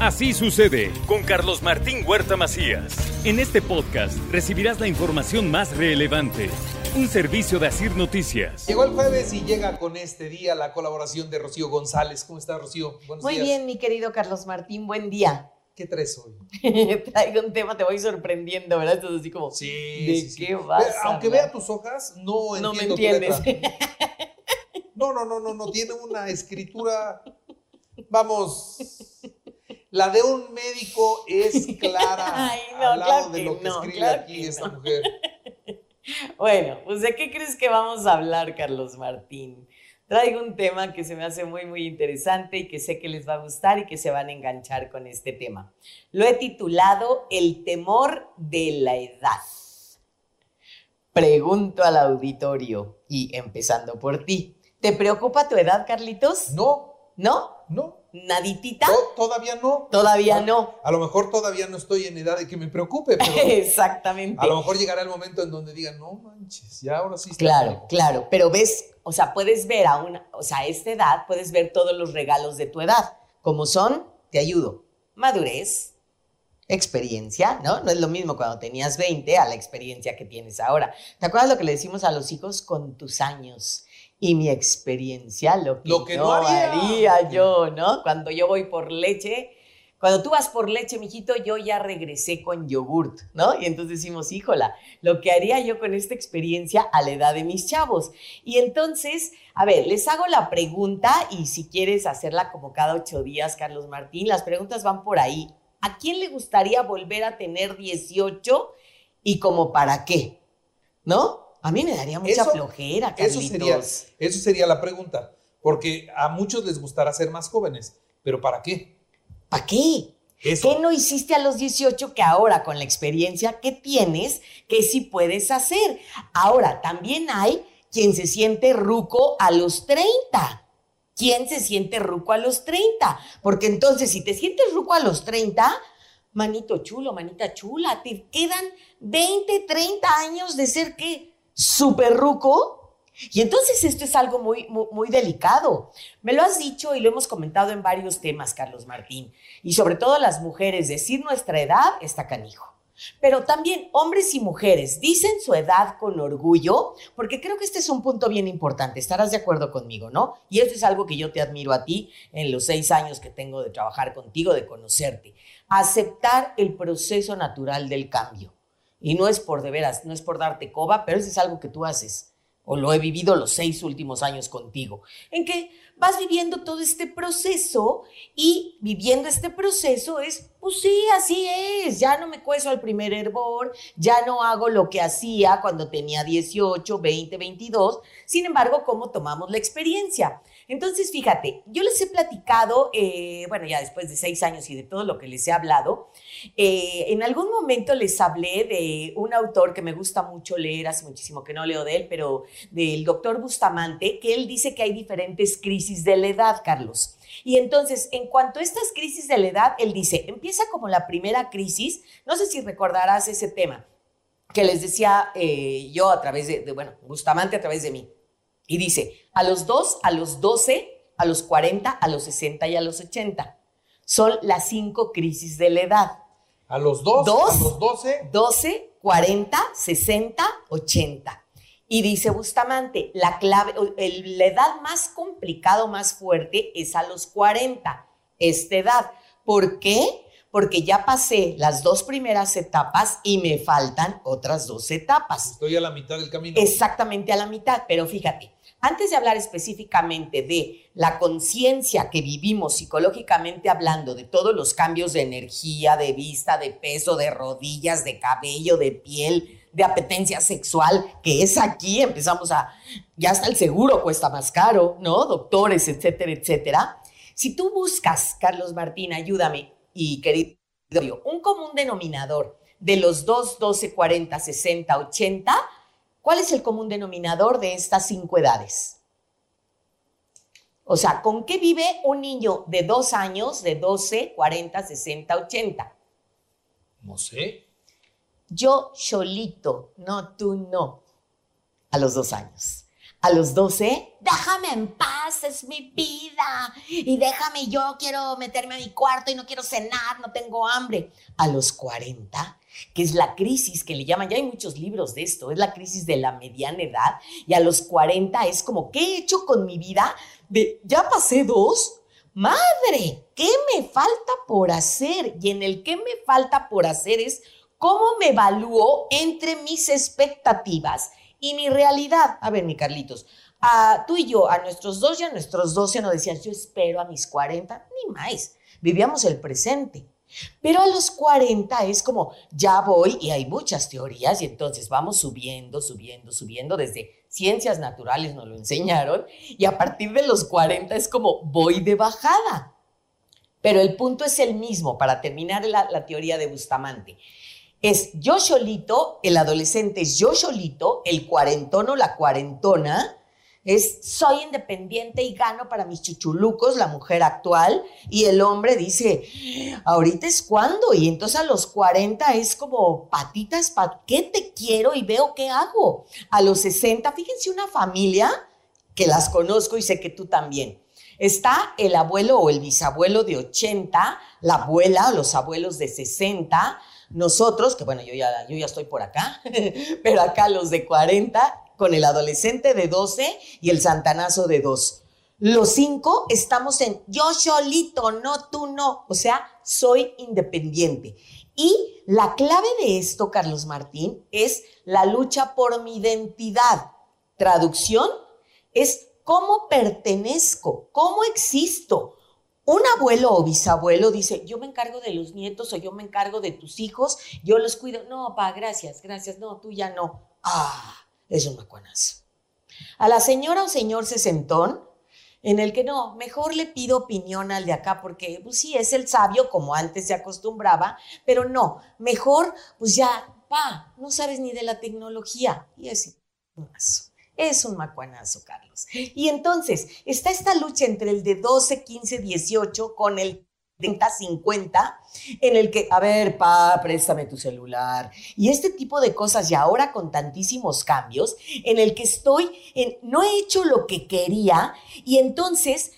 Así sucede con Carlos Martín Huerta Macías. En este podcast recibirás la información más relevante. Un servicio de Asir Noticias. Llegó el jueves y llega con este día la colaboración de Rocío González. ¿Cómo estás, Rocío? Buenos Muy bien, mi querido Carlos Martín, buen día. ¿Qué traes hoy? Traigo un tema, te voy sorprendiendo, ¿verdad? Entonces así como, sí, ¿de sí, qué vas Aunque vea tus hojas, no No me entiendo tu entiendes. letra. No, no, no, no, no. Tiene una escritura, vamos, la de un médico es clara Ay, no, al lado claro de lo que no, escribe claro aquí que esta no. mujer. Bueno, pues ¿de qué crees que vamos a hablar, Carlos Martín? Traigo un tema que se me hace muy, muy interesante y que sé que les va a gustar y que se van a enganchar con este tema. Lo he titulado El temor de la edad. Pregunto al auditorio y empezando por ti. ¿Te preocupa tu edad, Carlitos? No, ¿No? No, ¿Naditita? to- todavía no. Todavía no. A lo mejor todavía no estoy en edad de que me preocupe, pero Exactamente. a lo mejor llegará el momento en donde digan, no manches, ya ahora sí está Claro, lejos". claro, pero ves, o sea, puedes ver a una, o sea, a esta edad puedes ver todos los regalos de tu edad, como son, te ayudo, madurez, experiencia, ¿no? No es lo mismo cuando tenías 20 a la experiencia que tienes ahora. ¿Te acuerdas lo que le decimos a los hijos con tus años? Y mi experiencia, lo que, Lo que no no haría. haría yo, ¿no? Cuando yo voy por leche, cuando tú vas por leche, mijito, yo ya regresé con yogurt, ¿no? Y entonces decimos, híjola, lo que haría yo con esta experiencia a la edad de mis chavos. Y entonces, a ver, les hago la pregunta y si quieres hacerla como cada ocho días, Carlos Martín, las preguntas van por ahí. ¿A quién le gustaría volver a tener 18 y como para qué? ¿No? A mí me daría mucha Eso- flojera, Carlitos. Eso sería, eso sería la pregunta, porque a muchos les gustará ser más jóvenes, pero ¿para qué? ¿Para qué? Eso. ¿Qué no hiciste a los 18 que ahora con la experiencia que tienes, que sí puedes hacer? Ahora, también hay quien se siente ruco a los 30. ¿Quién se siente ruco a los 30? Porque entonces, si te sientes ruco a los 30, manito chulo, manita chula, te quedan 20, 30 años de ser qué? Súper ruco. Y entonces esto es algo muy, muy, muy delicado. Me lo has dicho y lo hemos comentado en varios temas, Carlos Martín. Y sobre todo las mujeres, decir nuestra edad está canijo. Pero también hombres y mujeres dicen su edad con orgullo, porque creo que este es un punto bien importante. Estarás de acuerdo conmigo, ¿no? Y esto es algo que yo te admiro a ti en los seis años que tengo de trabajar contigo, de conocerte. Aceptar el proceso natural del cambio. Y no es por de veras, no es por darte coba, pero eso es algo que tú haces. O lo he vivido los seis últimos años contigo. En que vas viviendo todo este proceso y viviendo este proceso es, pues sí, así es. Ya no me cueso al primer hervor, ya no hago lo que hacía cuando tenía 18, 20, 22. Sin embargo, ¿cómo tomamos la experiencia? Entonces, fíjate, yo les he platicado, eh, bueno, ya después de seis años y de todo lo que les he hablado, eh, en algún momento les hablé de un autor que me gusta mucho leer, hace muchísimo que no leo de él, pero del doctor Bustamante, que él dice que hay diferentes crisis de la edad, Carlos. Y entonces, en cuanto a estas crisis de la edad, él dice, empieza como la primera crisis, no sé si recordarás ese tema que les decía eh, yo a través de, de, bueno, Bustamante a través de mí. Y dice, a los 2, a los 12, a los 40, a los 60 y a los 80. Son las cinco crisis de la edad. A los dos, Dos. a los doce, 12, 40, 60, 80. Y dice Bustamante, la clave, el- la edad más complicada, o más fuerte es a los 40, esta edad. ¿Por qué? Porque ya pasé las dos primeras etapas y me faltan otras dos etapas. estoy a la mitad del camino. Exactamente a la mitad, pero fíjate, antes de hablar específicamente de la conciencia que vivimos psicológicamente hablando, de todos los cambios de energía, de vista, de peso, de rodillas, de cabello, de piel, de apetencia sexual, que es aquí, empezamos a, ya hasta el seguro cuesta más caro, ¿no? Doctores, etcétera, etcétera. Si tú buscas, Carlos Martín, ayúdame, y querido, un común denominador de los 2, 12, 40, 60, 80, ¿cuál es el común denominador de estas cinco edades? O sea, ¿con qué vive un niño de dos años, de 12, 40, 60, 80? No sé. Yo solito, no tú no, a los dos años. A los 12, déjame en paz, es mi vida. Y déjame, yo quiero meterme a mi cuarto y no quiero cenar, no tengo hambre. A los 40, que es la crisis que le llaman, ya hay muchos libros de esto, es la crisis de la mediana edad. Y a los 40 es como, ¿qué he hecho con mi vida? De, ya pasé dos. Madre, ¿qué me falta por hacer? Y en el qué me falta por hacer es cómo me evalúo entre mis expectativas y mi realidad. A ver, mi Carlitos, a tú y yo, a nuestros dos y a nuestros doce nos decías, yo espero a mis 40, ni más. Vivíamos el presente. Pero a los 40 es como, ya voy y hay muchas teorías y entonces vamos subiendo, subiendo, subiendo. Desde ciencias naturales nos lo enseñaron y a partir de los 40 es como, voy de bajada. Pero el punto es el mismo para terminar la, la teoría de Bustamante es yo solito, el adolescente es yo solito, el cuarentón o la cuarentona es soy independiente y gano para mis chuchulucos, la mujer actual, y el hombre dice, ahorita es cuando, y entonces a los 40 es como patitas, ¿para qué te quiero y veo qué hago? A los 60, fíjense una familia que las conozco y sé que tú también. Está el abuelo o el bisabuelo de 80, la abuela o los abuelos de 60, nosotros, que bueno, yo ya, yo ya estoy por acá, pero acá los de 40, con el adolescente de 12 y el santanazo de 2. Los cinco estamos en yo solito, no tú no. O sea, soy independiente. Y la clave de esto, Carlos Martín, es la lucha por mi identidad. Traducción es cómo pertenezco, cómo existo, un abuelo o bisabuelo dice, yo me encargo de los nietos o yo me encargo de tus hijos, yo los cuido. No, pa, gracias, gracias, no, tú ya no. Ah, es un macuanazo. A la señora o señor sesentón, en el que no, mejor le pido opinión al de acá, porque pues sí, es el sabio como antes se acostumbraba, pero no, mejor, pues ya, pa, no sabes ni de la tecnología. Y es un es un macuanazo, Carlos. Y entonces está esta lucha entre el de 12, 15, 18 con el 30, 50, en el que, a ver, pa, préstame tu celular. Y este tipo de cosas, y ahora con tantísimos cambios, en el que estoy, en, no he hecho lo que quería, y entonces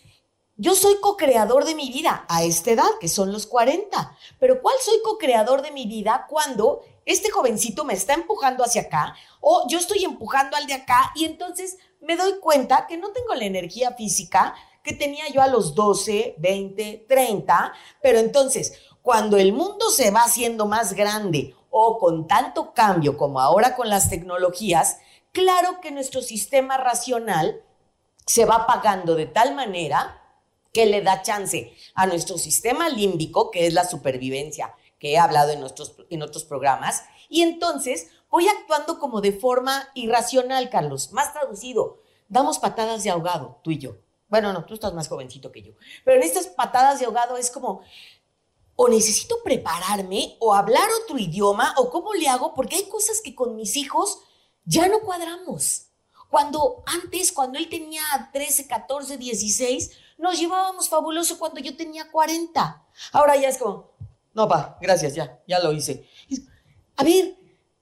yo soy co-creador de mi vida a esta edad, que son los 40. Pero ¿cuál soy co-creador de mi vida cuando este jovencito me está empujando hacia acá o yo estoy empujando al de acá y entonces me doy cuenta que no tengo la energía física que tenía yo a los 12, 20, 30, pero entonces cuando el mundo se va haciendo más grande o con tanto cambio como ahora con las tecnologías, claro que nuestro sistema racional se va apagando de tal manera que le da chance a nuestro sistema límbico, que es la supervivencia, que he hablado en, nuestros, en otros programas, y entonces voy actuando como de forma irracional, Carlos, más traducido. Damos patadas de ahogado, tú y yo. Bueno, no, tú estás más jovencito que yo. Pero en estas patadas de ahogado es como, o necesito prepararme, o hablar otro idioma, o cómo le hago, porque hay cosas que con mis hijos ya no cuadramos. Cuando antes, cuando él tenía 13, 14, 16, nos llevábamos fabuloso cuando yo tenía 40. Ahora ya es como, no, pa, gracias, ya, ya lo hice. A ver,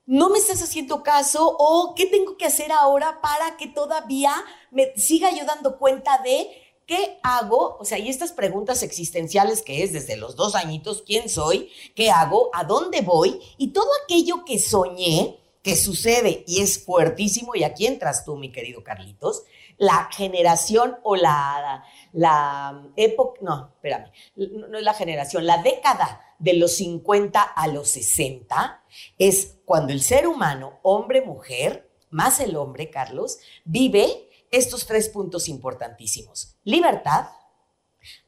no me estás haciendo caso o qué tengo que hacer ahora para que todavía me siga yo dando cuenta de qué hago, o sea, y estas preguntas existenciales que es desde los dos añitos, ¿quién soy? ¿Qué hago? ¿A dónde voy? Y todo aquello que soñé, que sucede y es fuertísimo, y aquí entras tú, mi querido Carlitos, la generación o la, la época, no, espérame, no es la generación, la década de los 50 a los 60 es cuando el ser humano, hombre, mujer, más el hombre, Carlos, vive estos tres puntos importantísimos. Libertad,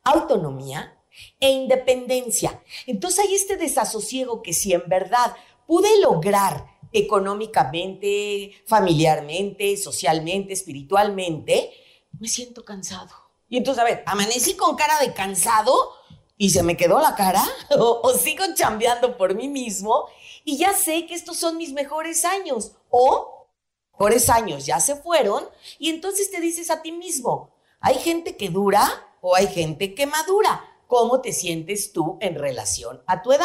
autonomía e independencia. Entonces hay este desasosiego que si en verdad pude lograr económicamente, familiarmente, socialmente, espiritualmente, me siento cansado. Y entonces, a ver, amanecí con cara de cansado y se me quedó la cara o, sigo chambeando por mí mismo y ya sé que estos son mis mejores años o mejores años ya se fueron y entonces te dices a ti mismo, hay gente que dura o hay gente que madura. ¿Cómo te sientes tú en relación a tu edad?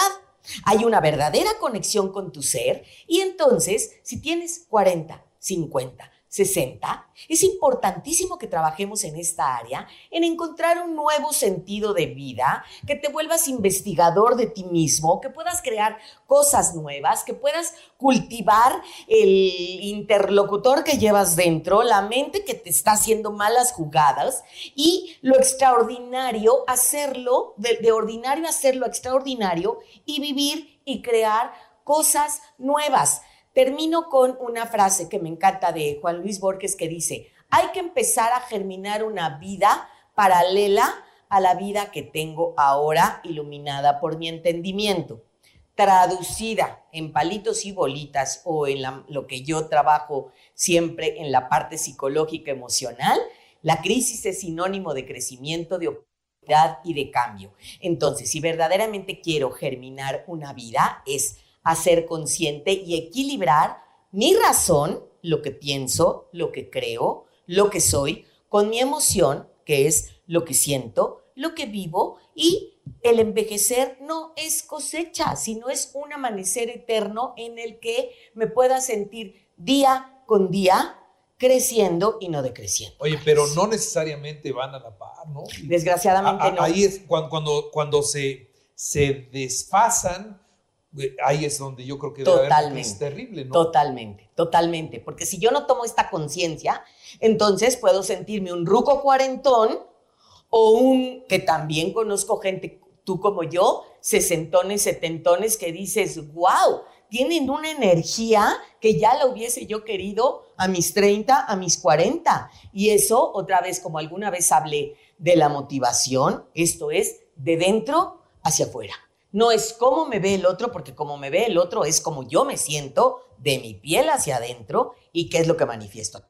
Hay una verdadera conexión con tu ser y entonces si tienes 40, 50, 60, es importantísimo que trabajemos en esta área, en encontrar un nuevo sentido de vida, que te vuelvas investigador de ti mismo, que puedas crear cosas nuevas, que puedas cultivar el interlocutor que llevas dentro, la mente que te está haciendo malas jugadas y lo extraordinario, hacerlo, de, ordinario hacerlo extraordinario y vivir y crear cosas nuevas. Termino con una frase que me encanta de Juan Luis Borges que dice, hay que empezar a germinar una vida paralela a la vida que tengo ahora iluminada por mi entendimiento. Traducida en palitos y bolitas o en lo que yo trabajo siempre en la parte psicológica emocional, la crisis es sinónimo de crecimiento, de oportunidad y de cambio. Entonces, si verdaderamente quiero germinar una vida, es a ser consciente y equilibrar mi razón, lo que pienso, lo que creo, lo que soy, con mi emoción, que es lo que siento, lo que vivo y el envejecer no es cosecha, sino es un amanecer eterno en el que me pueda sentir día con día creciendo y no decreciendo. Oye, pero no necesariamente van a la par, ¿no? Desgraciadamente no. Ahí es cuando, cuando, cuando se, se desfasan ahí es donde yo creo que totalmente, es terrible, ¿no? Totalmente, totalmente. Porque si yo no tomo esta conciencia, entonces puedo sentirme un ruco cuarentón o un, que también conozco gente, tú como yo, sesentones, setentones, que dices, wow, tienen una energía que ya la hubiese yo querido a mis 30, a mis 40. Y eso, otra vez, como alguna vez hablé de la motivación, esto es de dentro hacia afuera. No es cómo me ve el otro, porque como me ve el otro es como yo me siento de mi piel hacia adentro y qué es lo que manifiesto.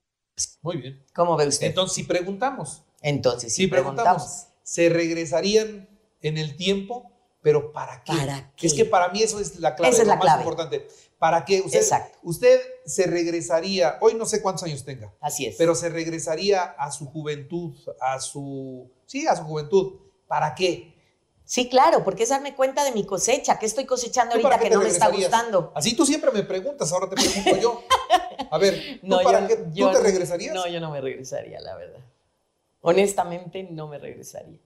Muy bien. ¿Cómo ve usted? Entonces, si preguntamos. Entonces, si, preguntamos, ¿se regresarían en el tiempo? ¿Pero para qué? ¿Para qué? Es que para mí eso es la clave, Esa es la más clave. importante. ¿Para qué? Usted, Exacto. usted se regresaría, hoy no sé cuántos años tenga, Así es. pero se regresaría a su juventud, a su, sí, a su juventud. ¿Para qué? Sí, claro, porque es darme cuenta de mi cosecha, que estoy cosechando ¿Tú para ahorita qué que no me está gustando. Así tú siempre me preguntas, ahora te pregunto yo. A ver, ¿tú No, para yo- qué? ¿Tú yo- te regresarías? No, yo no me regresaría, la verdad. Honestamente, no me regresaría.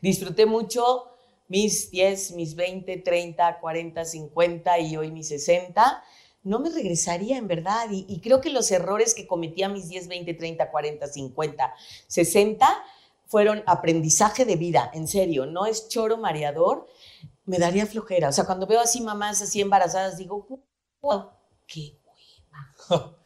Disfruté mucho mis 10, mis 20, 30, 40, 50 y hoy mis 60. No me regresaría en verdad. Y, y creo que los errores que cometí a mis 10, 20, 30, 40, 50, 60 fueron aprendizaje de vida, en serio. No es choro mareador. Me daría flojera. O sea, cuando veo así mamás así embarazadas, digo, wow, qué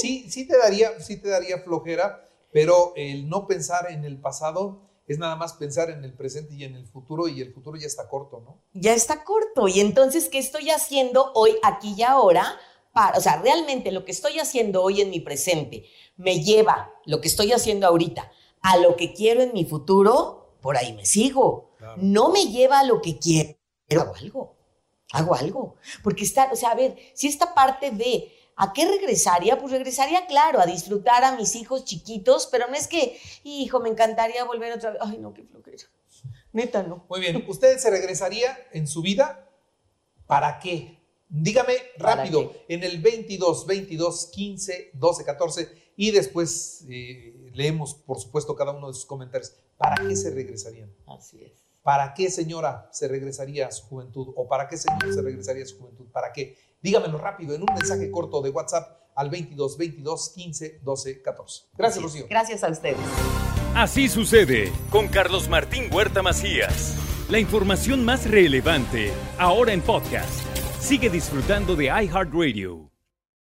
Sí, sí te daría, sí te daría flojera, pero el no pensar en el pasado es nada más pensar en el presente y en el futuro, y el futuro ya está corto, ¿no? ya está corto. Y entonces, ¿qué estoy haciendo hoy, aquí y ahora? Para, o sea, realmente lo que estoy haciendo hoy en mi presente me lleva lo que estoy haciendo ahorita a lo que quiero en mi futuro, por ahí me sigo. Claro. No me lleva a lo que quiero, pero hago algo. Hago algo. Porque está, o sea, a ver, si esta parte de ¿A qué regresaría? Pues regresaría, claro, a disfrutar a mis hijos chiquitos, pero no es que, hijo, me encantaría volver otra vez. Ay, no, qué flojera. Neta, no. Muy bien, ¿usted se regresaría en su vida? ¿Para qué? Dígame ¿Para rápido, en el 22, 22, 15, 12, 14 y después eh, leemos, por supuesto, cada uno de sus comentarios. ¿Para qué se regresarían? Así es. ¿Para qué señora se regresaría a su juventud? ¿O para qué señor se regresaría a su juventud? ¿Para qué? Dígamelo rápido en un mensaje corto de WhatsApp al 22 22 15 12 14. Gracias, Rocío. Gracias a ustedes. Así sucede con Carlos Martín Huerta Macías. La información más relevante ahora en podcast. Sigue disfrutando de iHeartRadio.